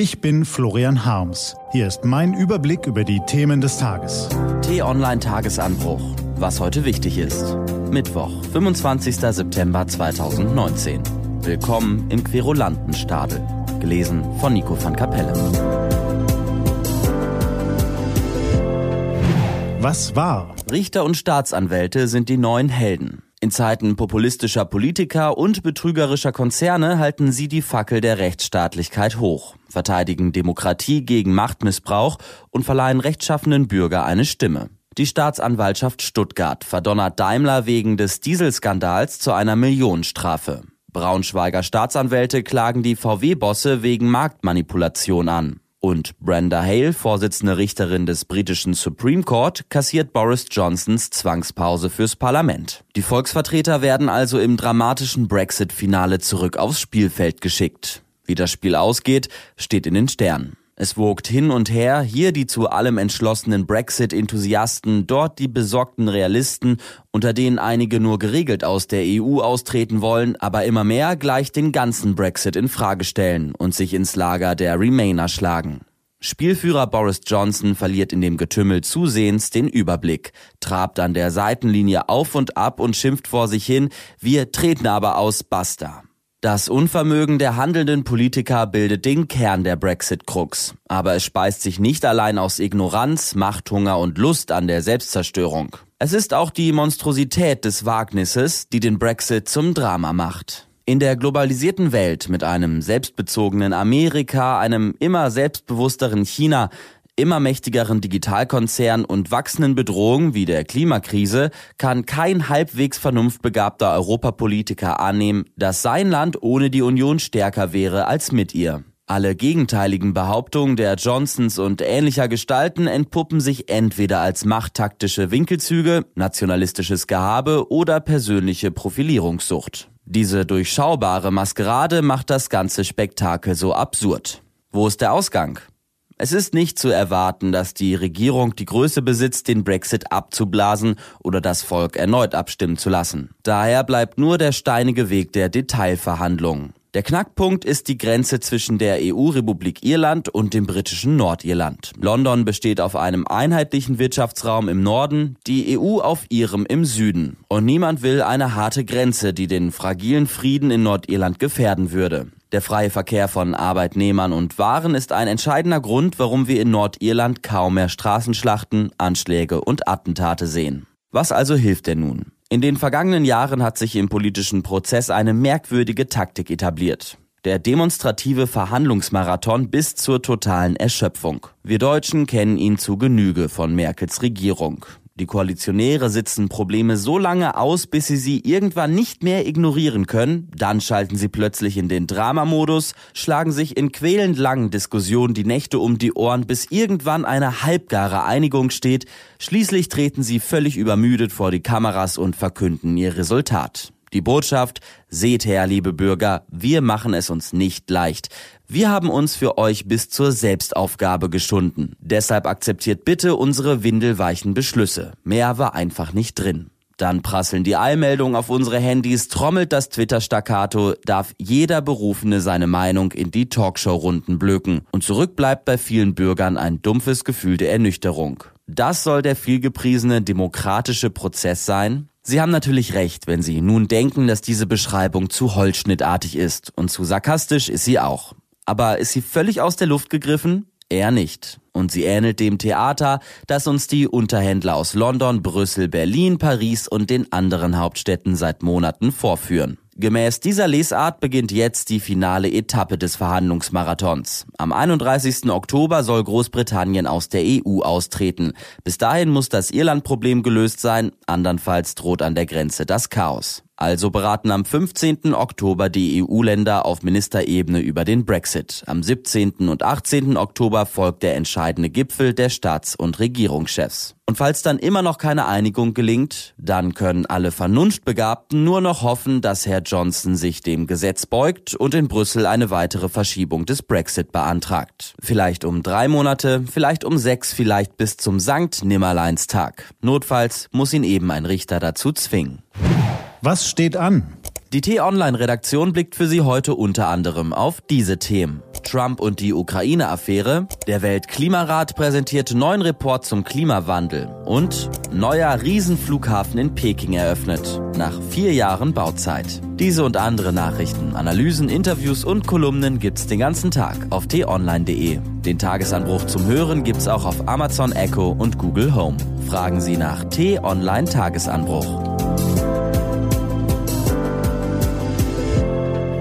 Ich bin Florian Harms. Hier ist mein Überblick über die Themen des Tages. T-Online Tagesanbruch. Was heute wichtig ist. Mittwoch, 25. September 2019. Willkommen im Querulantenstadel. Gelesen von Nico van Kapelle. Was war? Richter und Staatsanwälte sind die neuen Helden. In Zeiten populistischer Politiker und betrügerischer Konzerne halten sie die Fackel der Rechtsstaatlichkeit hoch, verteidigen Demokratie gegen Machtmissbrauch und verleihen rechtschaffenen Bürger eine Stimme. Die Staatsanwaltschaft Stuttgart verdonnert Daimler wegen des Dieselskandals zu einer Millionenstrafe. Braunschweiger Staatsanwälte klagen die VW-Bosse wegen Marktmanipulation an. Und Brenda Hale, Vorsitzende Richterin des britischen Supreme Court, kassiert Boris Johnsons Zwangspause fürs Parlament. Die Volksvertreter werden also im dramatischen Brexit-Finale zurück aufs Spielfeld geschickt. Wie das Spiel ausgeht, steht in den Sternen. Es wogt hin und her, hier die zu allem entschlossenen Brexit-Enthusiasten, dort die besorgten Realisten, unter denen einige nur geregelt aus der EU austreten wollen, aber immer mehr gleich den ganzen Brexit in Frage stellen und sich ins Lager der Remainer schlagen. Spielführer Boris Johnson verliert in dem Getümmel zusehends den Überblick, trabt an der Seitenlinie auf und ab und schimpft vor sich hin, wir treten aber aus, basta. Das Unvermögen der handelnden Politiker bildet den Kern der Brexit-Krux. Aber es speist sich nicht allein aus Ignoranz, Machthunger und Lust an der Selbstzerstörung. Es ist auch die Monstrosität des Wagnisses, die den Brexit zum Drama macht. In der globalisierten Welt mit einem selbstbezogenen Amerika, einem immer selbstbewussteren China, immer mächtigeren Digitalkonzern und wachsenden Bedrohungen wie der Klimakrise kann kein halbwegs vernunftbegabter Europapolitiker annehmen, dass sein Land ohne die Union stärker wäre als mit ihr. Alle gegenteiligen Behauptungen der Johnsons und ähnlicher Gestalten entpuppen sich entweder als machttaktische Winkelzüge, nationalistisches Gehabe oder persönliche Profilierungssucht. Diese durchschaubare Maskerade macht das ganze Spektakel so absurd. Wo ist der Ausgang? Es ist nicht zu erwarten, dass die Regierung die Größe besitzt, den Brexit abzublasen oder das Volk erneut abstimmen zu lassen. Daher bleibt nur der steinige Weg der Detailverhandlungen. Der Knackpunkt ist die Grenze zwischen der EU-Republik Irland und dem britischen Nordirland. London besteht auf einem einheitlichen Wirtschaftsraum im Norden, die EU auf ihrem im Süden. Und niemand will eine harte Grenze, die den fragilen Frieden in Nordirland gefährden würde. Der freie Verkehr von Arbeitnehmern und Waren ist ein entscheidender Grund, warum wir in Nordirland kaum mehr Straßenschlachten, Anschläge und Attentate sehen. Was also hilft denn nun? In den vergangenen Jahren hat sich im politischen Prozess eine merkwürdige Taktik etabliert. Der demonstrative Verhandlungsmarathon bis zur totalen Erschöpfung. Wir Deutschen kennen ihn zu Genüge von Merkels Regierung. Die Koalitionäre sitzen Probleme so lange aus, bis sie sie irgendwann nicht mehr ignorieren können, dann schalten sie plötzlich in den Dramamodus, schlagen sich in quälend langen Diskussionen die Nächte um die Ohren, bis irgendwann eine halbgare Einigung steht, schließlich treten sie völlig übermüdet vor die Kameras und verkünden ihr Resultat. Die Botschaft, seht her, liebe Bürger, wir machen es uns nicht leicht. Wir haben uns für euch bis zur Selbstaufgabe geschunden. Deshalb akzeptiert bitte unsere windelweichen Beschlüsse. Mehr war einfach nicht drin. Dann prasseln die Eilmeldungen auf unsere Handys, trommelt das Twitter-Staccato, darf jeder Berufene seine Meinung in die Talkshow-Runden blöken. Und zurück bleibt bei vielen Bürgern ein dumpfes Gefühl der Ernüchterung. Das soll der vielgepriesene demokratische Prozess sein? Sie haben natürlich recht, wenn Sie nun denken, dass diese Beschreibung zu holzschnittartig ist und zu sarkastisch ist sie auch. Aber ist sie völlig aus der Luft gegriffen? Eher nicht. Und sie ähnelt dem Theater, das uns die Unterhändler aus London, Brüssel, Berlin, Paris und den anderen Hauptstädten seit Monaten vorführen. Gemäß dieser Lesart beginnt jetzt die finale Etappe des Verhandlungsmarathons. Am 31. Oktober soll Großbritannien aus der EU austreten. Bis dahin muss das Irland-Problem gelöst sein, andernfalls droht an der Grenze das Chaos. Also beraten am 15. Oktober die EU-Länder auf Ministerebene über den Brexit. Am 17. und 18. Oktober folgt der entscheidende Gipfel der Staats- und Regierungschefs. Und falls dann immer noch keine Einigung gelingt, dann können alle Vernunftbegabten nur noch hoffen, dass Herr Johnson sich dem Gesetz beugt und in Brüssel eine weitere Verschiebung des Brexit beantragt. Vielleicht um drei Monate, vielleicht um sechs, vielleicht bis zum Sankt Nimmerleinstag. Notfalls muss ihn eben ein Richter dazu zwingen. Was steht an? Die T-Online-Redaktion blickt für Sie heute unter anderem auf diese Themen. Trump und die Ukraine-Affäre, der Weltklimarat präsentiert neuen Report zum Klimawandel und neuer Riesenflughafen in Peking eröffnet, nach vier Jahren Bauzeit. Diese und andere Nachrichten, Analysen, Interviews und Kolumnen gibt's den ganzen Tag auf t-online.de. Den Tagesanbruch zum Hören gibt's auch auf Amazon Echo und Google Home. Fragen Sie nach T-Online Tagesanbruch.